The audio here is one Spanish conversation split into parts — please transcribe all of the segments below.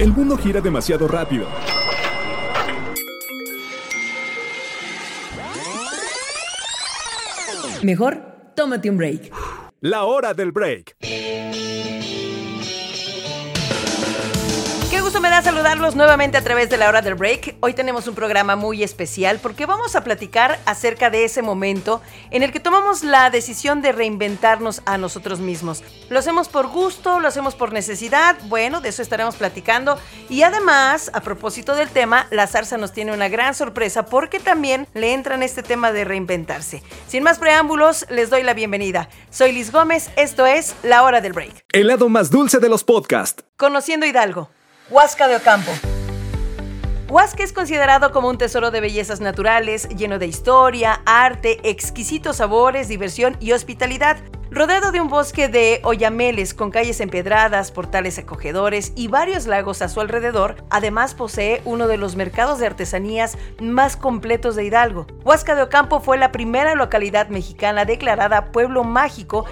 El mundo gira demasiado rápido. Mejor, tómate un break. La hora del break. Me da saludarlos nuevamente a través de la hora del break. Hoy tenemos un programa muy especial porque vamos a platicar acerca de ese momento en el que tomamos la decisión de reinventarnos a nosotros mismos. Lo hacemos por gusto, lo hacemos por necesidad, bueno, de eso estaremos platicando. Y además, a propósito del tema, la zarza nos tiene una gran sorpresa porque también le entra en este tema de reinventarse. Sin más preámbulos, les doy la bienvenida. Soy Liz Gómez, esto es La Hora del Break. El lado más dulce de los podcasts. Conociendo Hidalgo. Huasca de Ocampo. Huasca es considerado como un tesoro de bellezas naturales, lleno de historia, arte, exquisitos sabores, diversión y hospitalidad. Rodeado de un bosque de oyameles con calles empedradas, portales acogedores y varios lagos a su alrededor, además posee uno de los mercados de artesanías más completos de Hidalgo. Huasca de Ocampo fue la primera localidad mexicana declarada pueblo mágico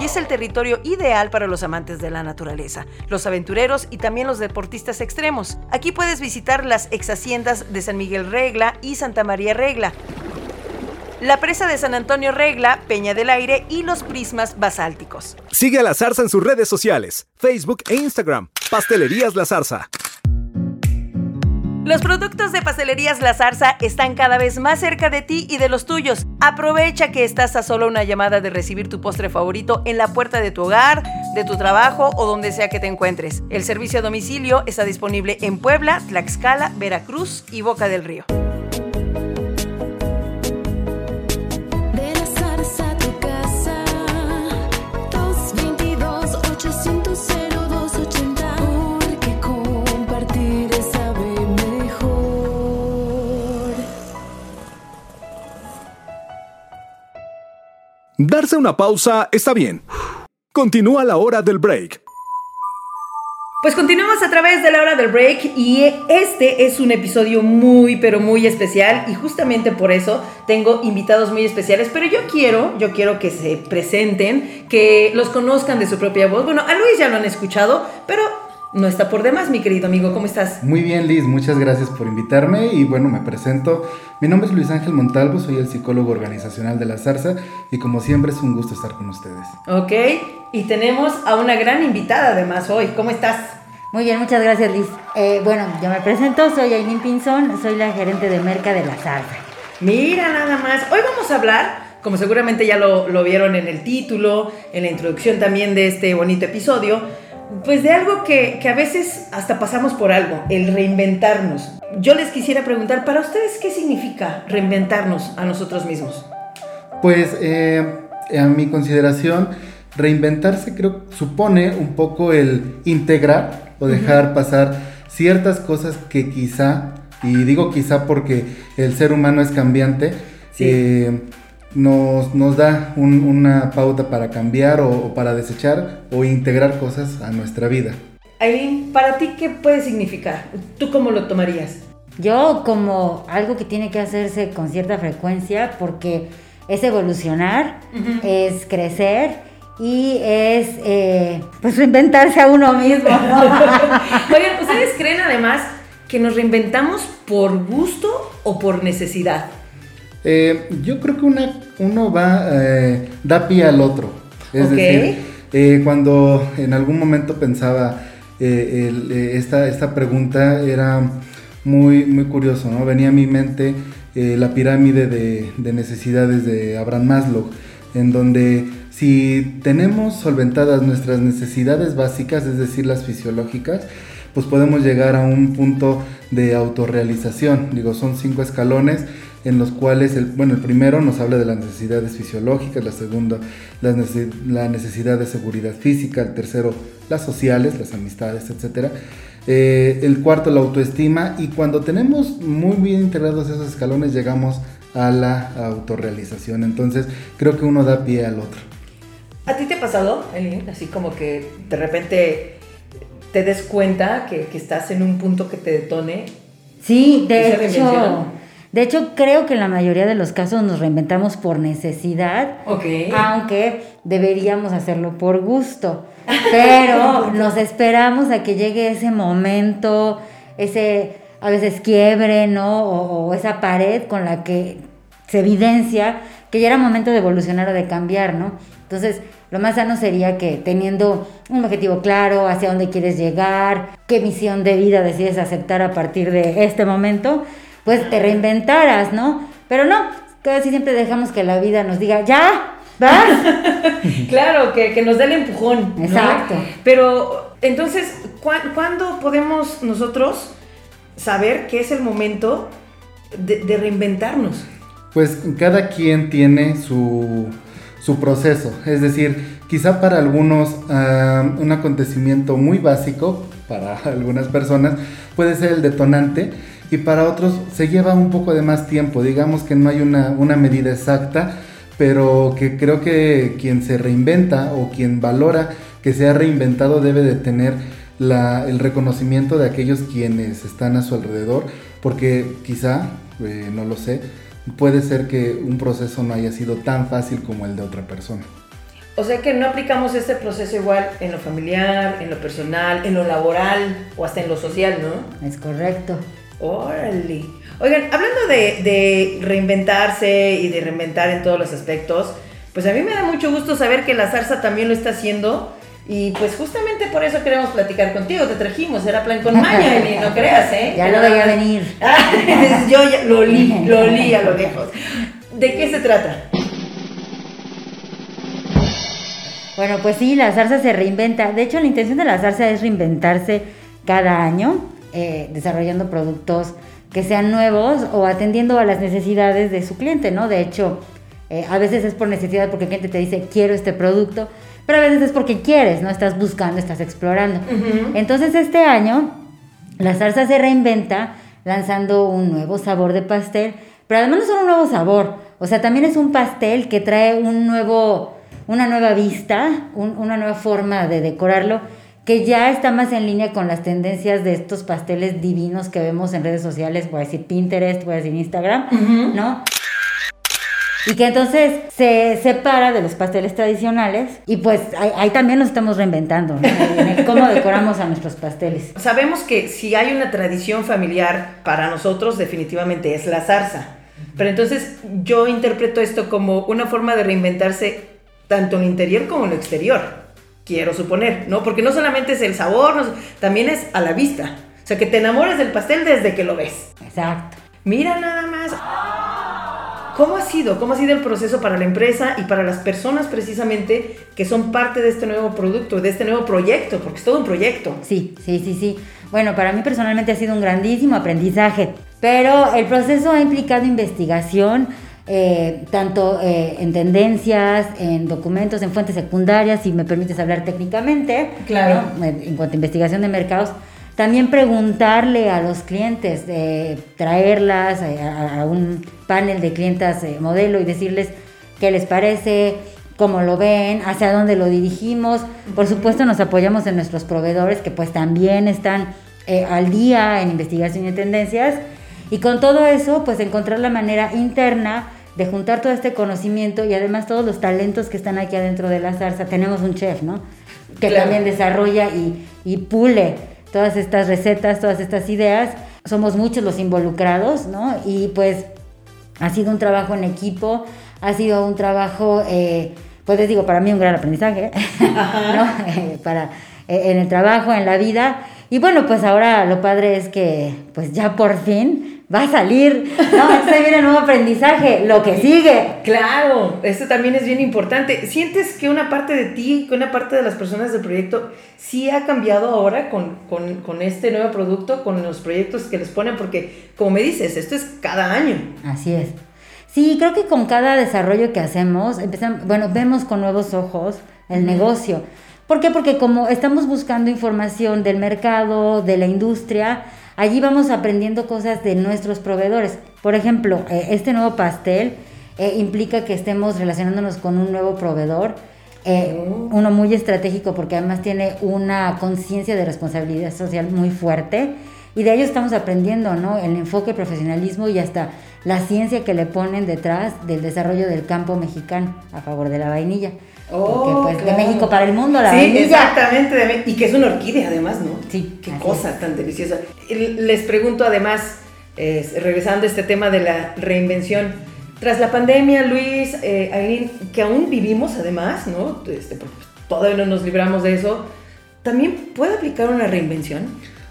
y es el territorio ideal para los amantes de la naturaleza, los aventureros y también los deportistas extremos. Aquí puedes visitar las ex haciendas de San Miguel Regla y Santa María Regla. La presa de San Antonio Regla, Peña del Aire y los prismas basálticos. Sigue a La Zarza en sus redes sociales, Facebook e Instagram. Pastelerías La Zarza. Los productos de Pastelerías La Zarza están cada vez más cerca de ti y de los tuyos. Aprovecha que estás a solo una llamada de recibir tu postre favorito en la puerta de tu hogar, de tu trabajo o donde sea que te encuentres. El servicio a domicilio está disponible en Puebla, Tlaxcala, Veracruz y Boca del Río. Darse una pausa está bien. Continúa la hora del break. Pues continuamos a través de la hora del break y este es un episodio muy pero muy especial y justamente por eso tengo invitados muy especiales, pero yo quiero, yo quiero que se presenten, que los conozcan de su propia voz. Bueno, a Luis ya lo han escuchado, pero no está por demás, mi querido amigo. ¿Cómo estás? Muy bien, Liz. Muchas gracias por invitarme. Y bueno, me presento. Mi nombre es Luis Ángel Montalvo, soy el psicólogo organizacional de la Zarza. Y como siempre, es un gusto estar con ustedes. Ok. Y tenemos a una gran invitada además hoy. ¿Cómo estás? Muy bien, muchas gracias, Liz. Eh, bueno, yo me presento. Soy Aileen Pinzón. Soy la gerente de Merca de la Zarza. Mira nada más. Hoy vamos a hablar como seguramente ya lo, lo, vieron en el título, en la introducción también de este bonito episodio, pues de algo que, a veces hasta pasamos por algo, el reinventarnos. Yo les quisiera preguntar, para ustedes, ¿qué significa reinventarnos a nosotros mismos? Pues eh, a mi consideración, reinventarse creo supone un poco el integrar o dejar pasar ciertas cosas que quizá, y digo quizá porque el ser humano es cambiante, eh, nos, nos da una pauta para cambiar o, para desechar o integrar cosas a nuestra vida. Aileen, ¿para ti qué puede significar? ¿Tú cómo lo tomarías? Yo como algo que tiene que hacerse con cierta frecuencia porque es evolucionar, es crecer y es eh, pues reinventarse a uno mismo. Oigan, ¿ustedes creen además que nos reinventamos por gusto o por necesidad? Eh, yo creo que una, uno va, eh, da pie al otro. Es decir, eh, cuando en algún momento pensaba esta, esta pregunta era muy, muy curioso, ¿no? Venía a mi mente la pirámide de, de, necesidades de Abraham Maslow, en donde si tenemos solventadas nuestras necesidades básicas, es decir, las fisiológicas, pues podemos llegar a un punto de autorrealización. Digo, son cinco escalones en los cuales, el, bueno, el primero nos habla de las necesidades fisiológicas, la segunda, la necesidad de seguridad física, el tercero, las sociales, las amistades, etc. Eh, el cuarto, la autoestima, y cuando tenemos muy bien integrados esos escalones, llegamos a la autorrealización. Entonces, creo que uno da pie al otro. ¿A ti te ha pasado, Elin? Así como que de repente te des cuenta que, que estás en un punto que te detone. Sí, de hecho, De hecho, creo que en la mayoría de los casos nos reinventamos por necesidad, aunque deberíamos hacerlo por gusto. Pero nos esperamos a que llegue ese momento, ese a veces quiebre, ¿no? O, o esa pared con la que se evidencia que ya era momento de evolucionar o de cambiar, ¿no? Entonces, lo más sano sería que teniendo un objetivo claro, hacia dónde quieres llegar, qué misión de vida decides aceptar a partir de este momento, pues te reinventaras, ¿no? Pero no, casi siempre dejamos que la vida nos diga, ya, vas. Claro, que, que nos dé el empujón. ¿no? Exacto. Pero, entonces, ¿cuá- ¿cuándo podemos nosotros saber que es el momento de, de reinventarnos? Pues cada quien tiene su, su proceso. Es decir, quizá para algunos un acontecimiento muy básico, para algunas personas, puede ser el detonante. Y para otros se lleva un poco de más tiempo. Digamos que no hay una, una medida exacta, pero que creo que quien se reinventa o quien valora que se ha reinventado debe de tener la- el reconocimiento de aquellos quienes están a su alrededor, porque quizá, eh, no lo sé, puede ser que un proceso no haya sido tan fácil como el de otra persona. O sea que no aplicamos este proceso igual en lo familiar, en lo personal, en lo laboral o hasta en lo social, ¿no? Es correcto. Órale. Oigan, hablando de, de reinventarse y de reinventar en todos los aspectos, pues a mí me da mucho gusto saber que la zarza también lo está haciendo. Y pues justamente por eso queremos platicar contigo, te trajimos, era plan con maña, Eli, no creas, ¿eh? Ya lo veía venir. Yo ya lo li, lo li a lo lejos. ¿De qué se trata? Bueno, pues sí, la zarza se reinventa. De hecho, la intención de la zarza es reinventarse cada año, eh, desarrollando productos que sean nuevos o atendiendo a las necesidades de su cliente, ¿no? De hecho, eh, a veces es por necesidad porque el cliente te dice, quiero este producto, pero a veces es porque quieres, ¿no? Estás buscando, estás explorando. Entonces, este año, la zarza se reinventa lanzando un nuevo sabor de pastel, pero además no solo un nuevo sabor, o sea, también es un pastel que trae un nuevo, una nueva vista, un- una nueva forma de decorarlo, que ya está más en línea con las tendencias de estos pasteles divinos que vemos en redes sociales, voy a decir Pinterest, voy a decir Instagram, ¿no? Y que entonces se separa de los pasteles tradicionales y pues ahí, ahí también nos estamos reinventando, ¿no? En el cómo decoramos a nuestros pasteles. Sabemos que si hay una tradición familiar para nosotros, definitivamente es la zarza. Pero entonces yo interpreto esto como una forma de reinventarse tanto en lo interior como en lo exterior. Quiero suponer, ¿no? Porque no solamente es el sabor, no- también es a la vista. O sea, que te enamores del pastel desde que lo ves. Exacto. Mira nada más. ¿Cómo ha sido? ¿Cómo ha sido el proceso para la empresa y para las personas precisamente que son parte de este nuevo producto, de este nuevo proyecto? Porque es todo un proyecto. Sí, sí, sí, sí. Bueno, para mí personalmente ha sido un grandísimo aprendizaje, pero el proceso ha implicado investigación, eh, tanto eh, en tendencias, en documentos, en fuentes secundarias, si me permites hablar técnicamente, Claro. ¿no? en cuanto a investigación de mercados. También preguntarle a los clientes, eh, traerlas eh, a, a un panel de clientas eh, modelo y decirles qué les parece, cómo lo ven, hacia dónde lo dirigimos. Por supuesto nos apoyamos en nuestros proveedores que pues también están eh, al día en investigación y en tendencias. Y con todo eso pues encontrar la manera interna de juntar todo este conocimiento y además todos los talentos que están aquí adentro de la zarza. Tenemos un chef, ¿no? Que Claro. también desarrolla y, y pule todas estas recetas, todas estas ideas. Somos muchos los involucrados, ¿no? Y pues ha sido un trabajo en equipo, ha sido un trabajo, eh, pues les digo, para mí un gran aprendizaje, ¿no? Eh, para, eh, en el trabajo, en la vida. Y bueno, pues ahora lo padre es que pues ya por fin va a salir, ¿no? Entonces viene el nuevo aprendizaje, lo que sigue. Claro, esto también es bien importante. ¿Sientes que una parte de ti, que una parte de las personas del proyecto, sí ha cambiado ahora con, con- con este nuevo producto, con los proyectos que les ponen? Porque, como me dices, esto es cada año. Así es. Sí, creo que con cada desarrollo que hacemos, empezamos, bueno, vemos con nuevos ojos el negocio. ¿Por qué? Porque como estamos buscando información del mercado, de la industria, allí vamos aprendiendo cosas de nuestros proveedores. Por ejemplo, eh, este nuevo pastel eh, implica que estemos relacionándonos con un nuevo proveedor, eh, uno muy estratégico porque además tiene una conciencia de responsabilidad social muy fuerte Y de ello estamos aprendiendo, ¿no? El enfoque, el profesionalismo y hasta la ciencia que le ponen detrás del desarrollo del campo mexicano a favor de la vainilla. Oh, Porque, pues, de México para el mundo, la sí, vainilla. exactamente. de y que es una orquídea, además, ¿no? Sí, Qué cosa tan deliciosa. Les pregunto, además, eh, regresando a este tema de la reinvención, tras la pandemia, Luis, eh, Aileen, que aún vivimos, además, ¿no? Este, porque todavía no nos libramos de eso, ¿también puede aplicar una reinvención?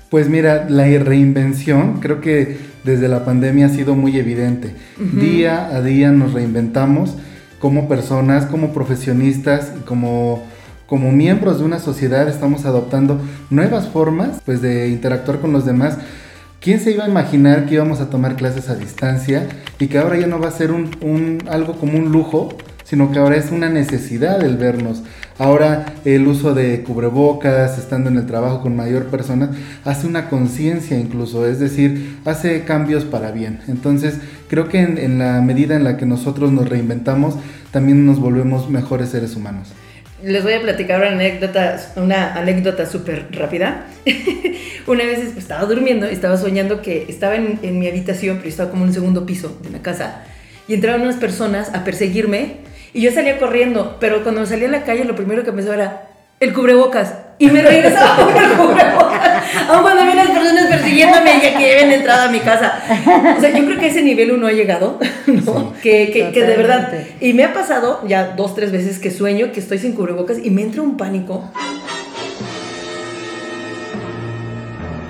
Pues mira, la reinvención creo que desde la pandemia ha sido muy evidente. Día a día nos reinventamos como personas, como profesionistas y como, como miembros de una sociedad estamos adoptando nuevas formas pues, de interactuar con los demás. ¿Quién se iba a imaginar que íbamos a tomar clases a distancia y que ahora ya no va a ser un, un- algo como un lujo, sino que ahora es una necesidad el vernos? Ahora el uso de cubrebocas, estando en el trabajo con mayor personas, hace una conciencia incluso, es decir, hace cambios para bien. Entonces, creo que en, la medida en la que nosotros nos reinventamos, también nos volvemos mejores seres humanos. Les voy a platicar una anécdota, una anécdota súper rápida. una vez estaba durmiendo, estaba soñando que estaba en, mi habitación, pero estaba como en un segundo piso de la casa, y entraron unas personas a perseguirme, y yo salía corriendo, pero cuando salí a la calle lo primero que pensaba era el cubrebocas, y me regresaba con el cubrebocas, aun cuando había unas personas persiguiéndome ya que habían entrado a mi casa. O sea, yo creo que a ese nivel uno ha llegado, ¿no? Que, que, que de verdad, y me ha pasado ya dos, tres veces que sueño que estoy sin cubrebocas y me entra un pánico.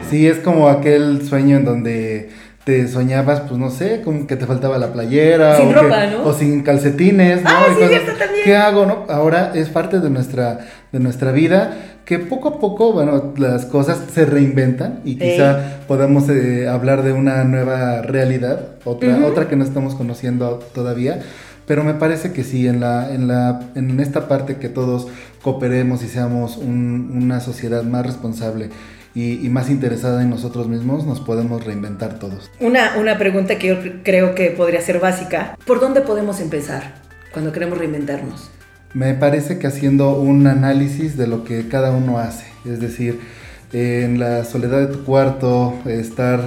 Sí, es como aquel sueño en donde te soñabas, pues no sé, como que te faltaba la playera. Sin o ropa, que- ¿no? O sin calcetines, ¿no? Ah, Y sí, cosas- cierto, también. ¿Qué hago, no? Ahora es parte de nuestra, de nuestra vida que poco a poco, bueno, las cosas se reinventan y quizá podamos eh, hablar de una nueva realidad, otra, otra que no estamos conociendo todavía. Pero me parece que sí, en, la, en, la, en esta parte que todos cooperemos y seamos un- una sociedad más responsable y, y más interesada en nosotros mismos, nos podemos reinventar todos. Una, una pregunta que yo cre- creo que podría ser básica. ¿Por dónde podemos empezar cuando queremos reinventarnos? Me parece que haciendo un análisis de lo que cada uno hace, es decir, en la soledad de tu cuarto, estar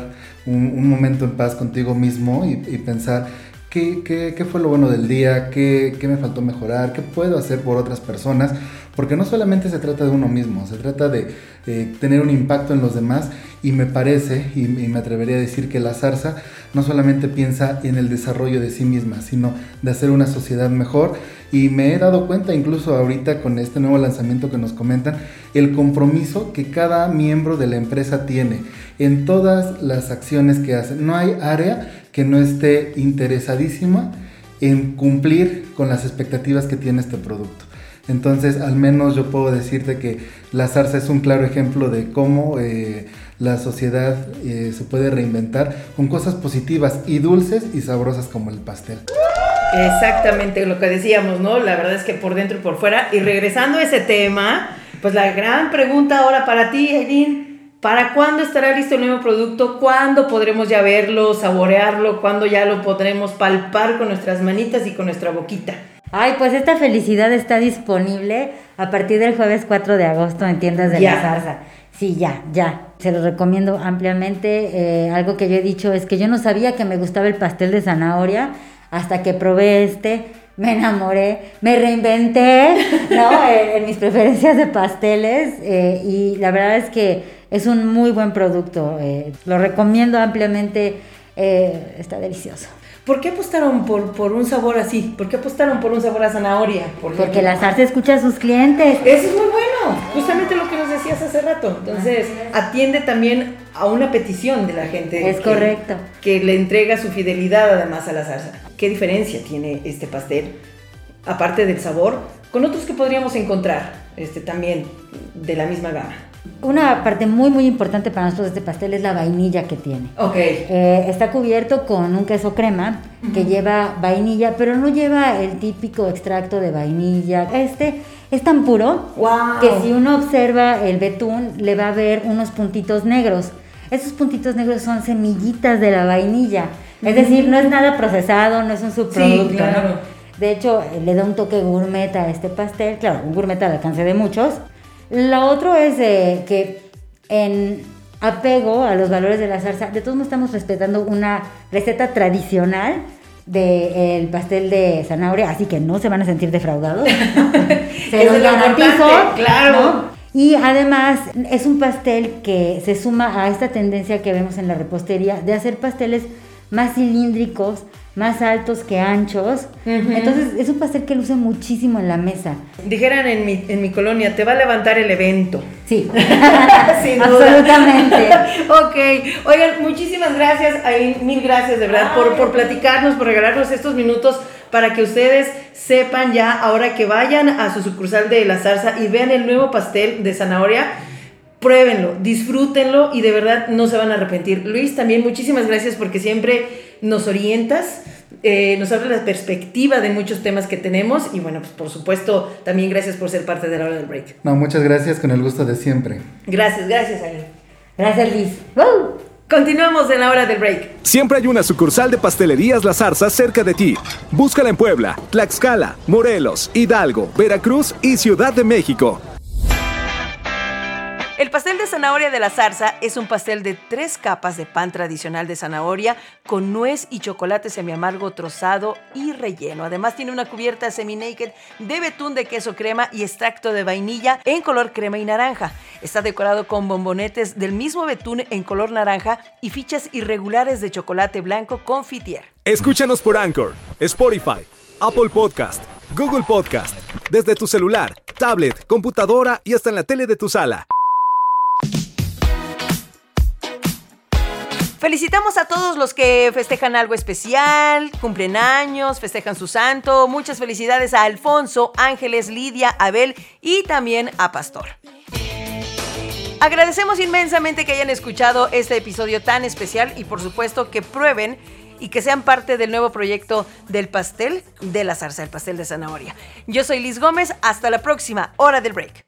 un, un momento en paz contigo mismo y, y pensar qué, qué- qué fue lo bueno del día, qué, qué me faltó mejorar, qué puedo hacer por otras personas, porque no solamente se trata de uno mismo, se trata de eh, tener un impacto en los demás y me parece, y, y me atrevería a decir que la zarza no solamente piensa en el desarrollo de sí misma, sino de hacer una sociedad mejor. Y me he dado cuenta incluso ahorita con este nuevo lanzamiento que nos comentan, el compromiso que cada miembro de la empresa tiene en todas las acciones que hace. No hay área que no esté interesadísima en cumplir con las expectativas que tiene este producto. Entonces, al menos yo puedo decirte que la zarza es un claro ejemplo de cómo eh, la sociedad eh, se puede reinventar con cosas positivas y dulces y sabrosas como el pastel. Exactamente lo que decíamos, ¿no? La verdad es que por dentro y por fuera. Y regresando a ese tema, pues la gran pregunta ahora para ti, Eileen, ¿para cuándo estará listo el nuevo producto? ¿Cuándo podremos ya verlo, saborearlo? ¿Cuándo ya lo podremos palpar con nuestras manitas y con nuestra boquita? Ay, pues esta felicidad está disponible a partir del jueves 4 de agosto en tiendas de Ya. la zarza. Sí, ya, ya. Se los recomiendo ampliamente. Eh, algo que yo he dicho es que yo no sabía que me gustaba el pastel de zanahoria hasta que probé este. Me enamoré, me reinventé ¿no? en, en mis preferencias de pasteles eh, y la verdad es que es un muy buen producto. eh, lo recomiendo ampliamente. eh, está delicioso. ¿Por qué apostaron por, por un sabor así? ¿Por qué apostaron por un sabor a zanahoria? por Porque ejemplo? la zarza escucha a sus clientes. Eso es muy bueno, justamente lo que nos decías hace rato. Entonces, atiende también a una petición de la gente. Es que- correcto. Que le entrega su fidelidad además a la salsa. ¿Qué diferencia tiene este pastel, aparte del sabor, con otros que podríamos encontrar este, también de la misma gama? Una parte muy muy importante para nosotros de este pastel es la vainilla que tiene. Ok. Eh, está cubierto con un queso crema que lleva vainilla, pero no lleva el típico extracto de vainilla. Este es tan puro Wow. que si uno observa el betún le va a ver unos puntitos negros. Esos puntitos negros son semillitas de la vainilla. Es decir, no es nada procesado, no es un subproducto. Sí, claro. ¿no? De hecho, le da un toque gourmet a este pastel. Claro, un gourmet al alcance de muchos. Lo otro es eh, que en apego a los valores de la salsa, de todos modos estamos respetando una receta tradicional del pastel de zanahoria, así que no se van a sentir defraudados. se los garantizo. Claro. Y además es un pastel que se suma a esta tendencia que vemos en la repostería de hacer pasteles más cilíndricos, más altos que anchos. Entonces es un pastel que luce muchísimo en la mesa. Dijeran en mi, en mi colonia, te va a levantar el evento. Sí, Sin duda. absolutamente. ok, oigan, muchísimas gracias, ahí, mil gracias de verdad por, por platicarnos, por regalarnos estos minutos para que ustedes sepan ya, ahora que vayan a su sucursal de la zarza y vean el nuevo pastel de zanahoria, pruébenlo, disfrútenlo y de verdad no se van a arrepentir. Luis, también muchísimas gracias porque siempre nos orientas. eh, nos abre la perspectiva de muchos temas que tenemos y bueno, pues por supuesto también gracias por ser parte de la hora del break. No, muchas gracias, con el gusto de siempre. Gracias, gracias Ali. Gracias, Liz. ¡Woo! Continuamos en la hora del break. Siempre hay una sucursal de Pastelerías La Zarza cerca de ti. Búscala en Puebla, Tlaxcala, Morelos, Hidalgo, Veracruz y Ciudad de México. El pastel de zanahoria de la zarza es un pastel de tres capas de pan tradicional de zanahoria con nuez y chocolate semiamargo trozado y relleno. Además tiene una cubierta semi-naked de betún de queso crema y extracto de vainilla en color crema y naranja. Está decorado con bombonetes del mismo betún en color naranja y fichas irregulares de chocolate blanco confitier. Escúchanos por Anchor, Spotify, Apple Podcast, Google Podcast, desde tu celular, tablet, computadora y hasta en la tele de tu sala. Felicitamos a todos los que festejan algo especial, cumplen años, festejan su santo. Muchas felicidades a Alfonso, Ángeles, Lidia, Abel y también a Pastor. Agradecemos inmensamente que hayan escuchado este episodio tan especial y por supuesto que prueben y que sean parte del nuevo proyecto del pastel de la zarza, el pastel de zanahoria. Yo soy Liz Gómez, hasta la próxima hora del break.